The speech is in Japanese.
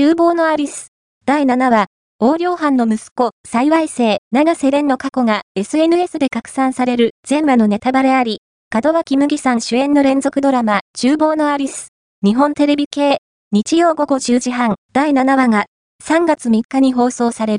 厨房のアリス。第7話、横領犯の息子、幸い生、長瀬廉の過去が SNS で拡散される全話のネタバレあり、門脇麦さん主演の連続ドラマ、厨房のアリス。日本テレビ系、日曜午後10時半、第7話が3月3日に放送される。